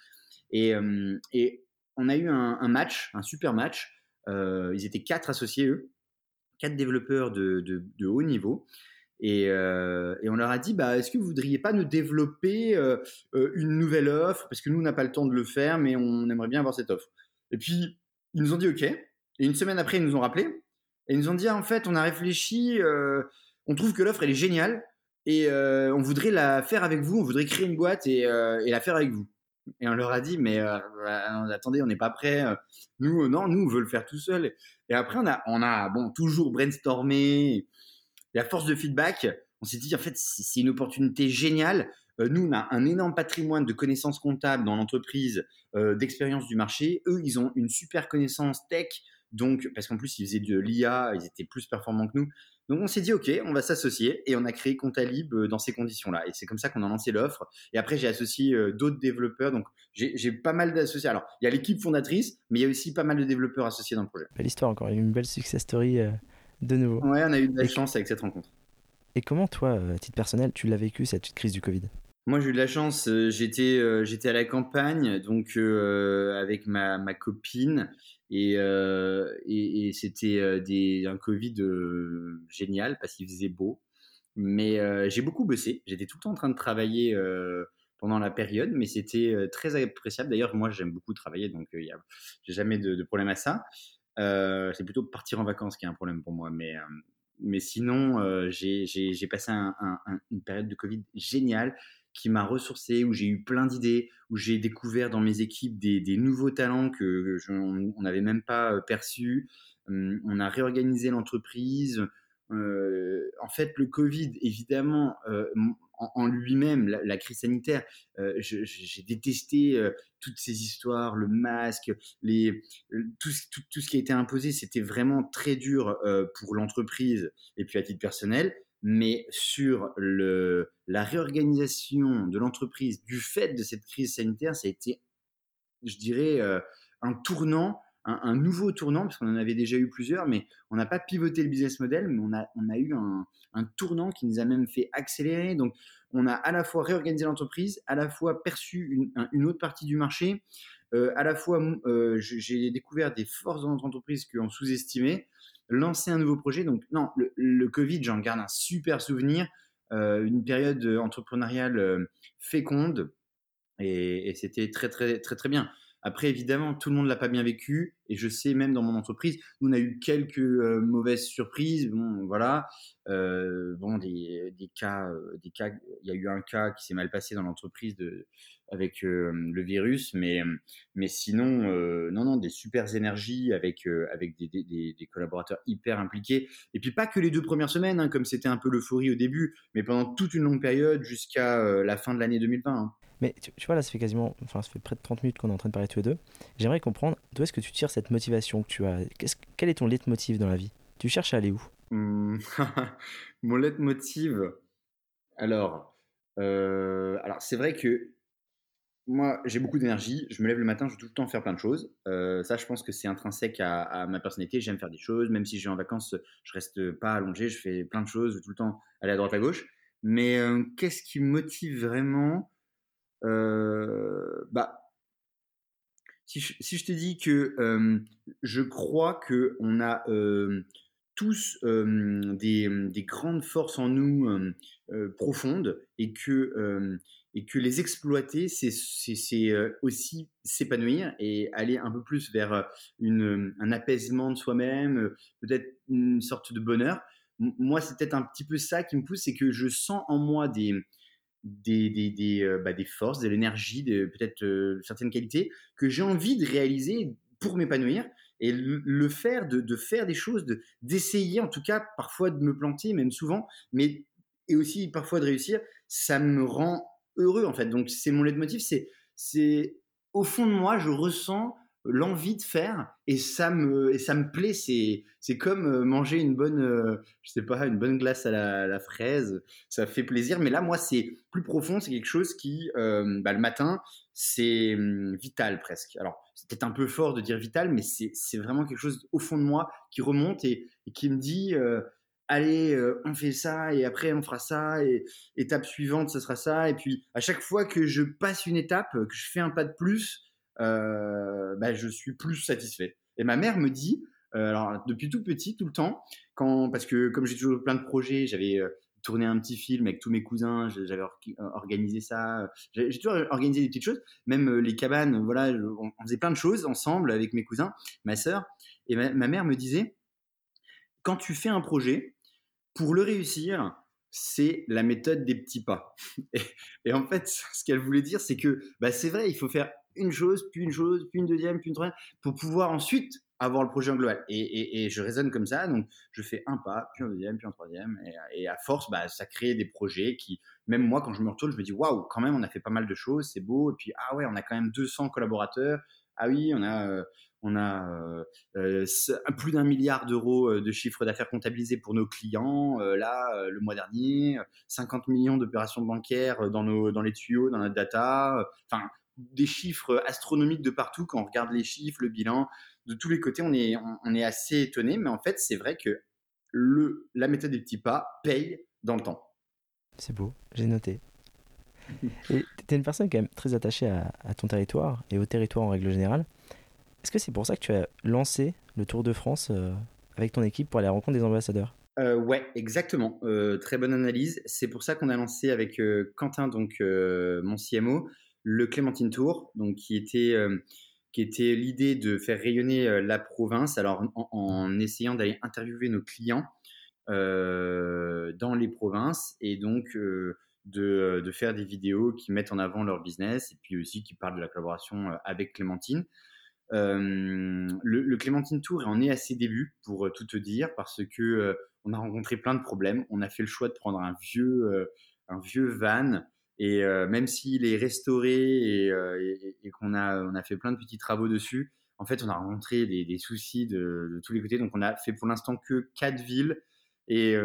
Et, on a eu un, match, un super match. ils étaient quatre associés eux, quatre développeurs de haut niveau. Euh, et, on leur a dit, bah, est-ce que vous voudriez pas nous développer euh, euh, une nouvelle offre? Parce que nous, on n'a pas le temps de le faire, mais on aimerait bien avoir cette offre. Et puis, ils nous ont dit OK. Et une semaine après, ils nous ont rappelé. Et ils nous ont dit, ah, en fait, on a réfléchi, on trouve que l'offre, elle est géniale. Et on voudrait la faire avec vous, on voudrait créer une boîte et, la faire avec vous. Et on leur a dit, mais attendez, on n'est pas prêt. Nous, non, nous, on veut le faire tout seul. Et après, on a, on a bon, toujours brainstormé. À force de feedback, on s'est dit, en fait, c'est une opportunité géniale. Euh, nous, on a un énorme patrimoine de connaissances comptables dans l'entreprise, euh, d'expérience du marché. Eux, ils ont une super connaissance tech. Donc, parce qu'en plus, ils faisaient de l'IA, ils étaient plus performants que nous. Donc on s'est dit, OK, on va s'associer et on a créé Comptalib dans ces conditions-là. Et c'est comme ça qu'on a lancé l'offre. Et après, j'ai associé d'autres développeurs. Donc j'ai pas mal d'associés. Alors, il y a l'équipe fondatrice, mais il y a aussi pas mal de développeurs associés dans le projet. Belle histoire encore, une belle success story de nouveau. Ouais, on a eu de la chance avec cette rencontre. Et comment toi, à titre personnel, tu l'as vécu cette crise du Covid? Moi, j'ai eu de la chance. J'étais, j'étais à la campagne, donc avec ma, ma, copine, et, et, et c'était des, un Covid génial parce qu'il faisait beau. Mais j'ai beaucoup bossé. J'étais tout le temps en train de travailler pendant la période, mais c'était très appréciable. D'ailleurs, moi, j'aime beaucoup travailler, donc j'ai jamais de, de, problème à ça. C'est plutôt partir en vacances qui est un problème pour moi, mais mais sinon, j'ai passé un, une période de Covid géniale qui m'a ressourcé, où j'ai eu plein d'idées, où j'ai découvert dans mes équipes des, nouveaux talents que, on n'avait même pas perçus. Hum, on a réorganisé l'entreprise. en fait, le Covid, évidemment, en, lui-même, la, crise sanitaire, j'ai détesté toutes ces histoires, le masque, les, tout, ce qui a été imposé, c'était vraiment très dur pour l'entreprise et puis à titre personnel. Mais sur la réorganisation de l'entreprise du fait de cette crise sanitaire, ça a été, je dirais, euh, un tournant, un, nouveau tournant, parce qu'on en avait déjà eu plusieurs, mais on n'a pas pivoté le business model, mais on a, eu un, tournant qui nous a même fait accélérer. Donc, on a à la fois réorganisé l'entreprise, à la fois perçu une, autre partie du marché, euh, à la fois euh, j'ai découvert des forces dans notre entreprise qu'on sous-estimait, lancer un nouveau projet. Donc non, le, Covid, j'en garde un super souvenir, euh, une période entrepreneuriale féconde et, c'était très très très très bien. Après, évidemment, tout le monde l'a pas bien vécu et je sais même dans mon entreprise, on a eu quelques euh, mauvaises surprises. Bon, voilà, bon des, cas, des cas. Il y a eu un cas qui s'est mal passé dans l'entreprise avec le virus, mais, mais sinon, non, non, des super énergies avec, avec des, collaborateurs hyper impliqués. Et puis pas que les deux premières semaines, hein, comme c'était un peu l'euphorie au début, mais pendant toute une longue période jusqu'à la fin de l'année 2020. Hein. Mais tu, vois, là, ça fait quasiment, enfin, ça fait près de 30 minutes qu'on est en train de parler tous les deux. J'aimerais comprendre d'où est-ce que tu tires cette motivation que tu as? quel est ton leitmotiv dans la vie? Tu cherches à aller où? Mmh, Mon leitmotiv. Alors, alors c'est vrai que moi, j'ai beaucoup d'énergie. Je me lève le matin, je veux tout le temps faire plein de choses. Euh, ça, je pense que c'est intrinsèque à, ma personnalité. J'aime faire des choses. Même si je vais en vacances, je reste pas allongé. Je fais plein de choses. Je veux tout le temps aller à droite, à gauche. Mais euh, qu'est-ce qui me motive vraiment? euh, Bah, si je, te dis que je crois que on a tous des, des, grandes forces en nous profondes et que et que les exploiter, c'est euh, aussi s'épanouir et aller un peu plus vers euh, une, un apaisement de soi-même, euh, peut-être une sorte de bonheur. Moi, c'est peut-être un petit peu ça qui me pousse, c'est que je sens en moi des, des, des, des, bah, des forces, de l'énergie, peut-être certaines qualités que j'ai envie de réaliser pour m'épanouir et le, faire, de, de, faire des choses, d'essayer en tout cas parfois de me planter, même souvent, mais et aussi parfois de réussir, ça me rend heureux en fait. Donc c'est mon leitmotiv, c'est c'est au fond de moi, je ressens l'envie de faire et ça me ça me plaît. C'est c'est comme euh, manger une bonne euh, je sais pas une bonne glace à la, fraise. Ça fait plaisir. Mais là moi c'est plus profond. C'est quelque chose qui euh, bah, le matin c'est hum, vital presque. Alors c'est peut-être un peu fort de dire vital mais c'est vraiment quelque chose au fond de moi qui remonte et, qui me dit allez, on fait ça et après on fera ça et étape suivante, ce sera ça. Et puis à chaque fois que je passe une étape, que je fais un pas de plus, euh, bah, je suis plus satisfait. Et ma mère me dit, euh, alors depuis tout petit, tout le temps, quand parce que comme j'ai toujours plein de projets, j'avais tourné un petit film avec tous mes cousins, j'avais organisé ça, j'ai toujours organisé des petites choses, même les cabanes, voilà, on, faisait plein de choses ensemble avec mes cousins, ma sœur, et ma mère me disait, quand tu fais un projet, pour le réussir, c'est la méthode des petits pas. Et, en fait, ce qu'elle voulait dire, c'est que bah, c'est vrai, il faut faire une chose, puis une chose, puis une deuxième, puis une troisième, pour pouvoir ensuite avoir le projet en global. Et, je raisonne comme ça, donc je fais un pas, puis un deuxième, puis un troisième, et, à force, bah, ça crée des projets qui, même moi, quand je me retourne, je me dis, waouh, quand même, on a fait pas mal de choses, c'est beau, et puis, ah ouais, on a quand même 200 collaborateurs, ah oui, on a, euh, on a plus d'un milliard d'euros de chiffre d'affaires comptabilisés pour nos clients. là, le mois dernier, 50 millions d'opérations bancaires dans, nos, dans les tuyaux, dans notre data. Enfin, des chiffres astronomiques de partout. Quand on regarde les chiffres, le bilan, de tous les côtés, on est, on, est assez étonné. Mais en fait, c'est vrai que le, la méthode des petits pas paye dans le temps. C'est beau, j'ai noté. Et tu es une personne quand même très attachée à, à, ton territoire et au territoire en règle générale. Est-ce que c'est pour ça que tu as lancé le Tour de France euh, avec ton équipe pour aller à la rencontre des ambassadeurs? Euh, ouais, exactement. Euh, très bonne analyse. C'est pour ça qu'on a lancé avec euh, Quentin, donc mon CMO, le Clémentine Tour, donc qui était qui était l'idée de faire rayonner la province. Alors en, essayant d'aller interviewer nos clients dans les provinces et donc de, de, faire des vidéos qui mettent en avant leur business et puis aussi qui parlent de la collaboration avec Clémentine. Euh, le, Clémentine Tour en est à ses débuts, pour euh, tout te dire, parce que euh, on a rencontré plein de problèmes. On a fait le choix de prendre un vieux, un vieux van. Et même s'il est restauré et, qu'on a, on a fait plein de petits travaux dessus, en fait, on a rencontré des, soucis de, tous les côtés. Donc, on a fait pour l'instant que quatre villes. Et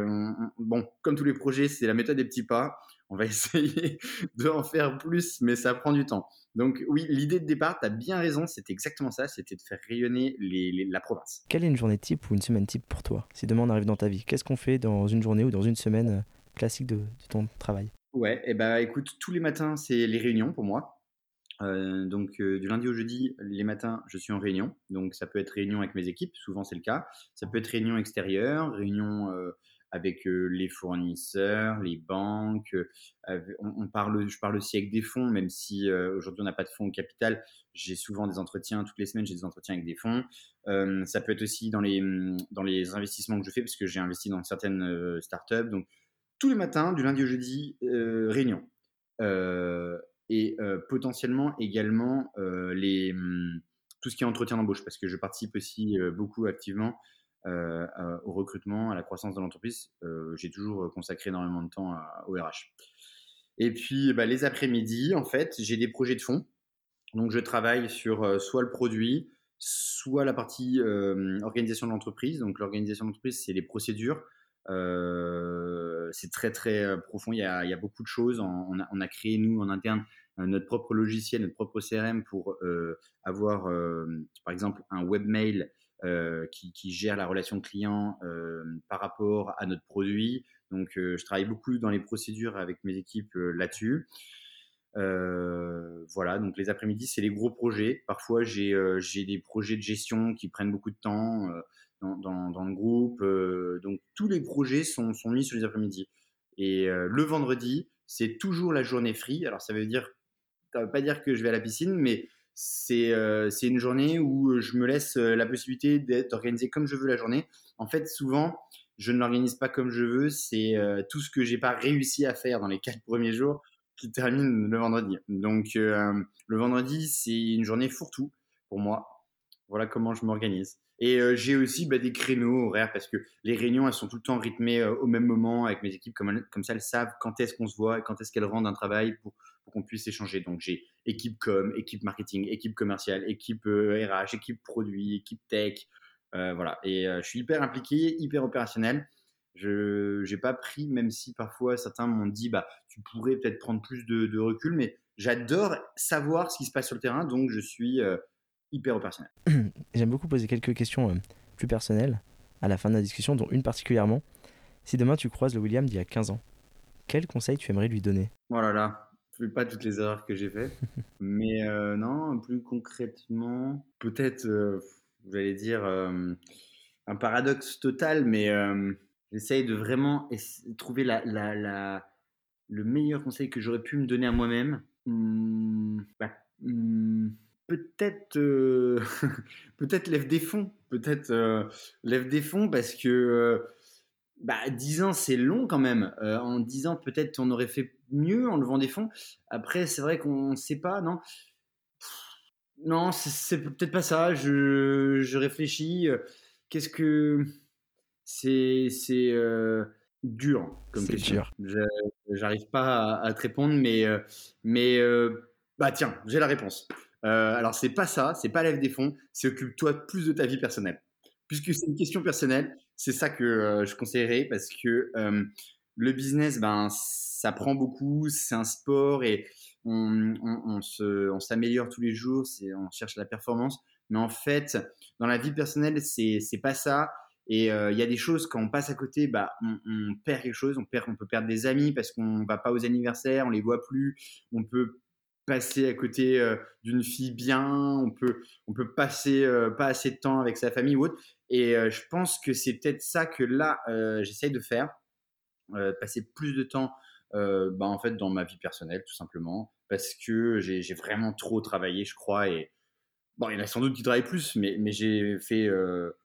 bon, comme tous les projets, c'est la méthode des petits pas. On va essayer d'en faire plus, mais ça prend du temps. Donc oui, l'idée de départ, tu as bien raison, c'était exactement ça, c'était de faire rayonner la province. Quelle est une journée type ou une semaine type pour toi Si demain on arrive dans ta vie, qu'est-ce qu'on fait dans une journée ou dans une semaine euh, classique de, ton travail? Ouais, et bah écoute, tous les matins, c'est les réunions pour moi. Euh, donc euh, du lundi au jeudi, les matins, je suis en réunion. Donc ça peut être réunion avec mes équipes, souvent c'est le cas. Ça peut être réunion extérieure, réunion avec les fournisseurs, les banques. On, parle, je parle aussi avec des fonds, même si aujourd'hui on n'a pas de fonds au capital. J'ai souvent des entretiens, toutes les semaines j'ai des entretiens avec des fonds. ça peut être aussi dans les, dans les investissements que je fais, parce que j'ai investi dans certaines startups. Donc tous les matins, du lundi au jeudi, réunion. et potentiellement également les, mmh, tout ce qui est entretien d'embauche, parce que je participe aussi beaucoup activement euh, au recrutement, à la croissance de l'entreprise, euh, j'ai toujours consacré énormément de temps au RH. Et puis, bah, les après-midi, en fait, j'ai des projets de fond. Donc, je travaille sur euh, soit le produit, soit la partie organisation de l'entreprise. Donc, l'organisation de l'entreprise, c'est les procédures. C'est très, très profond. Il y a, beaucoup de choses. On a, créé, nous, en interne, notre propre logiciel, notre propre CRM pour avoir, par exemple, un webmail euh, qui, gère la relation client euh, par rapport à notre produit. Donc, euh, je travaille beaucoup dans les procédures avec mes équipes là-dessus. voilà, donc les après-midi, c'est les gros projets. Parfois, j'ai des projets de gestion qui prennent beaucoup de temps dans, le groupe. donc, tous les projets sont, mis sur les après-midi. Et le vendredi, c'est toujours la journée free. Alors, ça veut dire, ça veut pas dire que je vais à la piscine, mais euh, c'est une journée où euh, je me laisse euh, la possibilité d'être organisé comme je veux la journée. En fait, souvent, je ne l'organise pas comme je veux. C'est tout ce que j'ai pas réussi à faire dans les quatre premiers jours qui termine le vendredi. Donc, le vendredi, c'est une journée fourre-tout pour moi. Voilà comment je m'organise. Et j'ai aussi bah, des créneaux horaires parce que les réunions, elles sont tout le temps rythmées au même moment avec mes équipes. Comme, ça, elles savent quand est-ce qu'on se voit et quand est-ce qu'elles rendent un travail pour qu'on puisse échanger. Donc j'ai équipe com, équipe marketing, équipe commerciale, équipe RH, euh, équipe produit, équipe tech. Euh, voilà. Et euh, je suis hyper impliqué, hyper opérationnel. Je n'ai pas pris, même si parfois certains m'ont dit bah, tu pourrais peut-être prendre plus de, recul, mais j'adore savoir ce qui se passe sur le terrain, donc je suis hyper opérationnel. J'aime beaucoup poser quelques questions plus personnelles à la fin de la discussion, dont une particulièrement. Si demain tu croises le William d'il y a 15 ans, quel conseil tu aimerais lui donner? Oh là là, pas toutes les erreurs que j'ai faites. Mais euh, non, plus concrètement, peut-être, euh, j'allais dire, euh, un paradoxe total, mais j'essaye de vraiment trouver la, la, la, le meilleur conseil que j'aurais pu me donner à moi-même. Hmm, bah, hmm, peut-être peut-être lève des fonds peut-être lève des fonds parce que bah, 10 ans, c'est long quand même. Euh, en 10 ans, peut-être on aurait fait mieux en levant des fonds. Après, c'est vrai qu'on ne sait pas, non? Non, c'est peut-être pas ça. Je, je réfléchis. Qu'est-ce que. C'est euh, dur comme question. J'arrive pas à, te répondre, mais, euh, mais bah tiens, j'ai la réponse. Euh, alors, c'est pas ça, c'est pas lève des fonds, c'est occupe-toi plus de ta vie personnelle. Puisque c'est une question personnelle, c'est ça que euh, je conseillerais parce que euh, le business, ben, ça prend beaucoup, c'est un sport et on, on, on s'améliore tous les jours, on cherche la performance. Mais en fait, dans la vie personnelle, c'est pas ça. Et euh, il y a des choses, quand on passe à côté, bah, on, on, perd quelque chose. On, perd, on peut perdre des amis parce qu'on va pas aux anniversaires, on les voit plus. On peut passer à côté euh, d'une fille bien, on peut, on peut passer euh, pas assez de temps avec sa famille ou autre. Et je pense que c'est peut-être ça que là, j'essaye de faire. passer plus de temps bah, en fait, dans ma vie personnelle, tout simplement. Parce que j'ai vraiment trop travaillé, je crois. Et bon, il y en a sans doute qui travaillent plus, mais, mais j'ai fait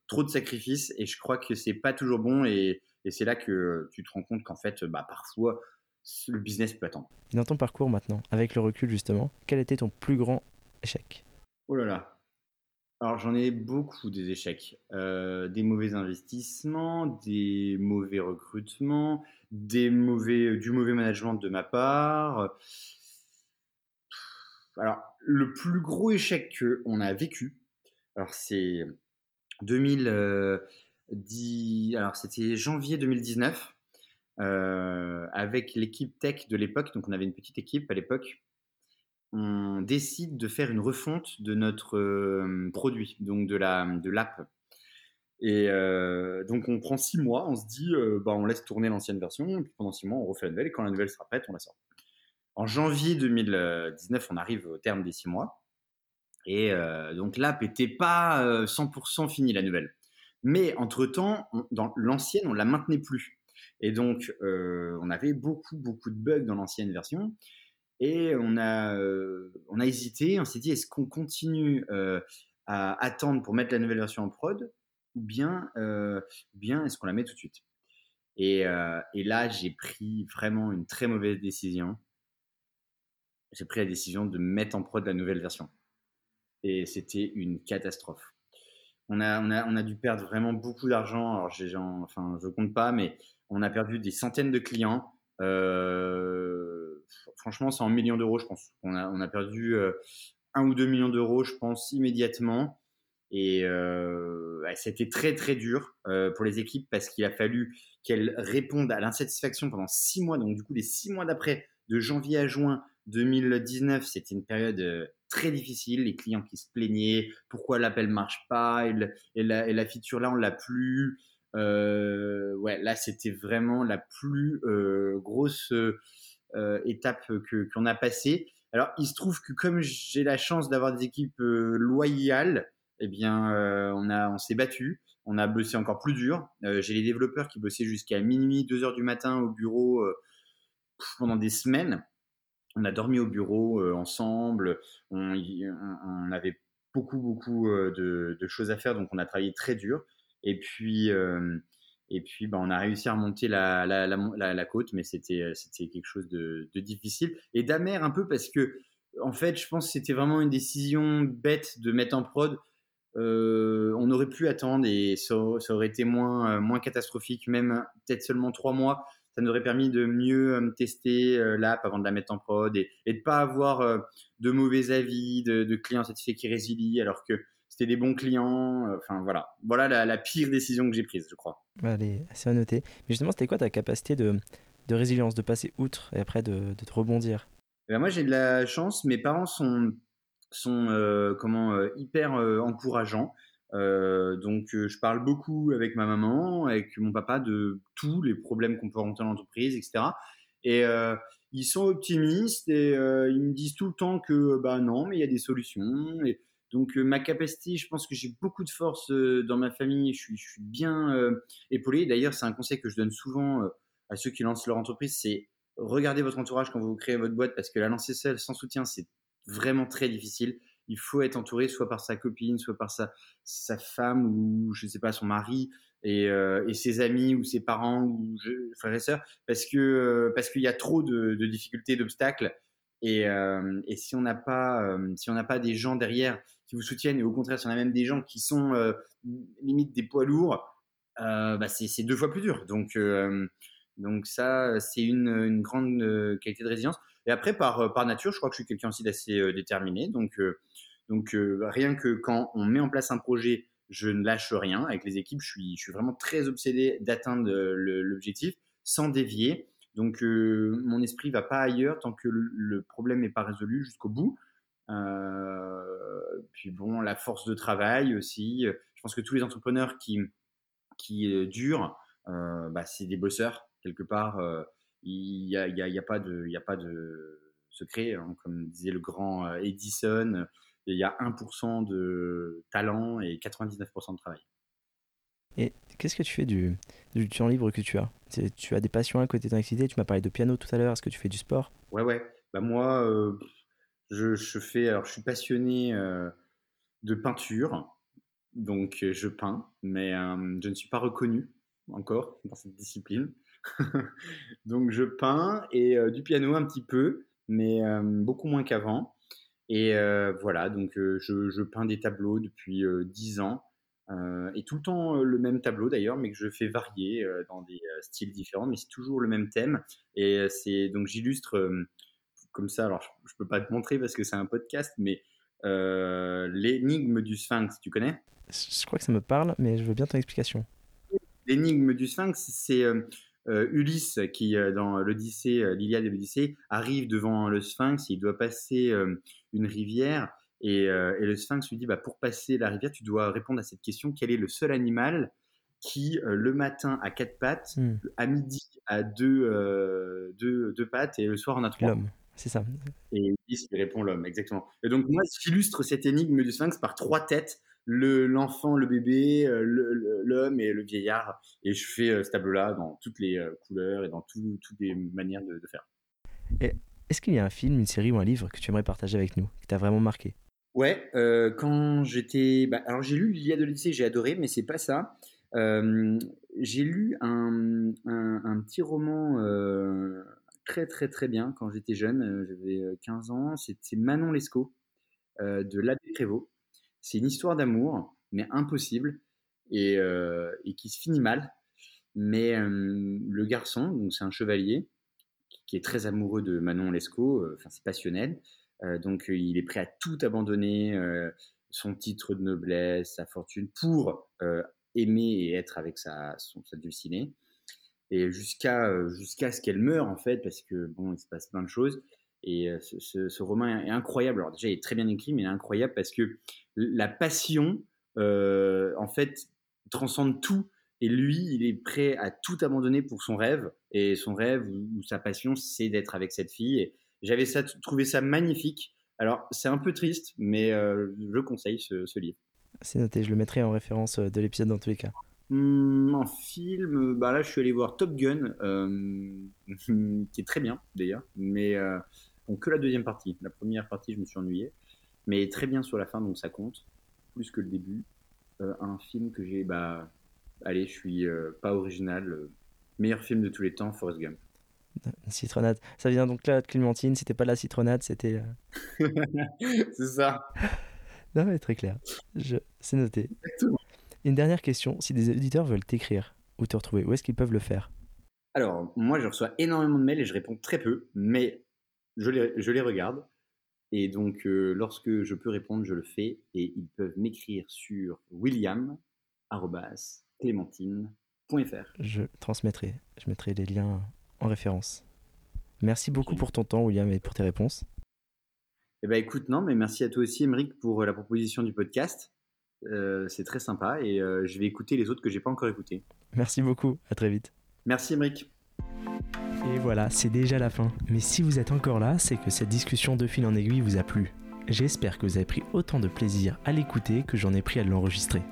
trop de sacrifices et je crois que c'est pas toujours bon et, c'est là que tu te rends compte qu'en fait, bah, parfois, le business peut attendre. Dans ton parcours maintenant, avec le recul justement, quel était ton plus grand échec? Oh là là. Alors j'en ai beaucoup des échecs. Euh, des mauvais investissements, des mauvais recrutements, des mauvais, du mauvais management de ma part. Alors le plus gros échec qu'on a vécu, alors c'est 2010, alors c'était janvier 2019, euh, avec l'équipe tech de l'époque, donc on avait une petite équipe à l'époque, on décide de faire une refonte de notre euh, produit, donc de la de l'app. Et euh, donc on prend six mois, on se dit, bah, on laisse tourner l'ancienne version, puis pendant six mois on refait la nouvelle, et quand la nouvelle sera prête, on la sort. En janvier 2019, on arrive au terme des six mois. Et euh, donc l'app n'était pas 100% euh, finie, la nouvelle. Mais entre-temps, dans l'ancienne, on la maintenait plus. Et donc, euh, on avait beaucoup, beaucoup de bugs dans l'ancienne version. Et on a, on a hésité, on s'est dit, est-ce qu'on continue à attendre pour mettre la nouvelle version en prod ou bien, bien est-ce qu'on la met tout de suite? Et, là, j'ai pris vraiment une très mauvaise décision. J'ai pris la décision de mettre en prod la nouvelle version et c'était une catastrophe. On a, on, a, on a dû perdre vraiment beaucoup d'argent. Alors, enfin, je compte pas, mais on a perdu des centaines de clients. Euh, franchement, c'est en millions d'euros, je pense. On a, perdu euh, un ou deux millions d'euros, je pense, immédiatement. Et euh, c'était très très dur pour les équipes parce qu'il a fallu qu'elles répondent à l'insatisfaction pendant six mois. Donc du coup, les six mois d'après, de janvier à juin 2019, c'était une période très difficile, les clients qui se plaignaient, pourquoi l'appel marche pas, et, la, feature là on l'a plus. Euh, ouais, là c'était vraiment la plus euh, grosse euh, étape que qu'on a passée. Alors il se trouve que comme j'ai la chance d'avoir des équipes loyales, eh bien on a on s'est battu, on a bossé encore plus dur. j'ai les développeurs qui bossaient jusqu'à minuit, 2 heures du matin au bureau pendant des semaines on a dormi au bureau ensemble, on, avait beaucoup, beaucoup de, choses à faire, donc on a travaillé très dur. Et puis, euh, et puis bah, on a réussi à remonter la, la, la, côte, mais c'était quelque chose de, difficile et d'amer un peu parce que, en fait, je pense que c'était vraiment une décision bête de mettre en prod. on aurait pu attendre et ça, ça aurait été moins, moins catastrophique, même peut-être seulement trois mois ça nous aurait permis de mieux euh, tester euh, l'app avant de la mettre en prod et, de pas avoir euh, de mauvais avis de, clients satisfaits qui résilient alors que c'était des bons clients. Enfin voilà, voilà la, pire décision que j'ai prise, je crois. Allez, c'est à noter. Mais justement, c'était quoi ta capacité de, de, résilience, de passer outre et après de, de te rebondir? Ben Moi, j'ai de la chance. Mes parents sont, sont comment, hyper encourageants. Euh, donc, euh, je parle beaucoup avec ma maman, avec mon papa de tous les problèmes qu'on peut rencontrer dans l'entreprise, etc. Et euh, ils sont optimistes et ils me disent tout le temps que bah non, mais il y a des solutions. Et donc, ma capacité, je pense que j'ai beaucoup de force dans ma famille. Je suis, bien épaulé. D'ailleurs, c'est un conseil que je donne souvent à ceux qui lancent leur entreprise, c'est regardez votre entourage quand vous créez votre boîte parce que la lancer seule sans soutien, c'est vraiment très difficile il faut être entouré soit par sa copine, soit par sa, femme ou je ne sais pas son mari et, euh, ses amis ou ses parents ou frères et sœurs parce que euh, parce qu'il y a trop de, difficultés, d'obstacles et, euh, et, si on n'a pas si on n'a pas des gens derrière vous soutiennent et au contraire si on a même des gens qui sont limite des poids lourds, bah c'est deux fois plus dur. Donc Donc ça, c'est une, grande qualité de résilience. Et après, par, par nature, je crois que je suis quelqu'un aussi d'assez déterminé. Donc, donc rien que quand on met en place un projet, je ne lâche rien. Avec les équipes, je suis, je suis vraiment très obsédé d'atteindre l'objectif sans dévier. Donc, mon esprit va pas ailleurs tant que le problème n'est pas résolu jusqu'au bout. Euh, puis bon, la force de travail aussi. Je pense que tous les entrepreneurs qui, qui euh, durent, euh, bah, c'est des bosseurs quelque part. Il n'y a, y a, y a, pas de, y a pas de secret, hein. comme disait le grand Edison. Il y a 1% de talent et 99% de travail. Et qu'est-ce que tu fais du, du temps libre que tu as? Tu as des passions à côté de ton activité Tu m'as parlé de piano tout à l'heure. Est-ce que tu fais du sport? Ouais, ouais. Bah moi, je, fais, alors je suis passionné euh, de peinture, donc euh, je peins, mais euh, je ne suis pas reconnu encore dans cette discipline. donc je peins et du piano un petit peu, mais beaucoup moins qu'avant. Et voilà, donc je, je, peins des tableaux depuis 10 ans. et tout le temps le même tableau d'ailleurs, mais que je fais varier dans des styles différents, mais c'est toujours le même thème. Et c'est donc j'illustre comme ça. Alors, je, ne peux pas te montrer parce que c'est un podcast, mais euh, l'énigme du Sphinx, tu connais? Je crois que ça me parle, mais je veux bien ton explication. L'énigme du Sphinx, c'est euh, euh, Ulysse qui, dans l'Odyssée, l'Iliade et l'Odyssée, arrive devant le Sphinx. Il doit passer une rivière. Et, le Sphinx lui dit bah, Pour passer la rivière, tu dois répondre à cette question quel est le seul animal qui, le matin, a quatre pattes, hmm. à midi, a deux, deux, deux, pattes, et le soir, en a trois? L'homme. C'est ça. Et il répond l'homme, exactement. Et donc, moi, j'illustre cette énigme du sphinx par trois têtes le, l'enfant, le bébé, euh, l'homme et le vieillard. Et je fais euh, ce tableau-là dans toutes les euh, couleurs et dans toutes les manières de, faire. Est-ce qu'il y a un film, une série ou un livre que tu aimerais partager avec nous, qui t'a vraiment marqué? Ouais, quand j'étais. Bah, alors, j'ai lu L'Iliade de lycée, j'ai adoré, mais c'est pas ça. j'ai lu un, un, un, petit roman très très très bien quand j'étais jeune, euh, j'avais 15 euh, ans. C'est Manon Lescaut euh, de l'abbé Prévost. C'est une histoire d'amour, mais impossible, et, qui se finit mal. Mais le garçon, donc c'est un chevalier, qui est très amoureux de Manon Lescaut, enfin c'est passionnel, donc il est prêt à tout abandonner, son titre de noblesse, sa fortune, pour aimer et être avec sa, son, sa dulcinée et jusqu'à euh, jusqu'à ce qu'elle meure en fait parce que bon il se passe plein de choses et euh, ce, roman est incroyable. Alors déjà il est très bien écrit mais il est incroyable parce que la passion euh, en fait transcende tout et lui il est prêt à tout abandonner pour son rêve et son rêve ou, sa passion c'est d'être avec cette fille et j'avais trouvé ça magnifique. Alors c'est un peu triste mais je conseille ce, ce livre. C'est noté je le mettrai en référence de l'épisode dans tous les cas Mmh, un film, bah là je suis allé voir Top Gun, euh, qui est très bien d'ailleurs, mais euh, que la deuxième partie. La première partie je me suis ennuyé, mais très bien sur la fin donc ça compte, plus que le début. Euh, un film que j'ai, bah allez je suis pas original, meilleur film de tous les temps, Forrest Gump. citronnade. Ça vient donc là de Clémentine, c'était pas la citronnade, c'était... C'est ça. Non mais très clair, je... c'est noté. Une dernière question, si des auditeurs veulent t'écrire ou te retrouver, où est-ce qu'ils peuvent le faire? Alors, moi, je reçois énormément de mails et je réponds très peu, mais je les, je les regarde. Et donc, euh, lorsque je peux répondre, je le fais. Et ils peuvent m'écrire sur william.clémentine.fr. Je transmettrai, je mettrai les liens en référence. Merci beaucoup pour ton temps, William, et pour tes réponses. Eh ben, écoute, non, mais merci à toi aussi, Émeric, pour la proposition du podcast. Euh, c'est très sympa et euh, je vais écouter les autres que j'ai pas encore écoutés. Merci beaucoup, à très vite. Merci Emric. Et voilà, c'est déjà la fin. Mais si vous êtes encore là, c'est que cette discussion de fil en aiguille vous a plu. J'espère que vous avez pris autant de plaisir à l'écouter que j'en ai pris à l'enregistrer.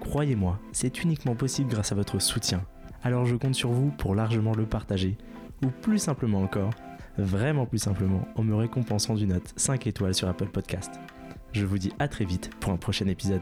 Croyez-moi, c'est uniquement possible grâce à votre soutien. Alors je compte sur vous pour largement le partager. Ou plus simplement encore, vraiment plus simplement, en me récompensant d'une note 5 étoiles sur Apple Podcast. Je vous dis à très vite pour un prochain épisode.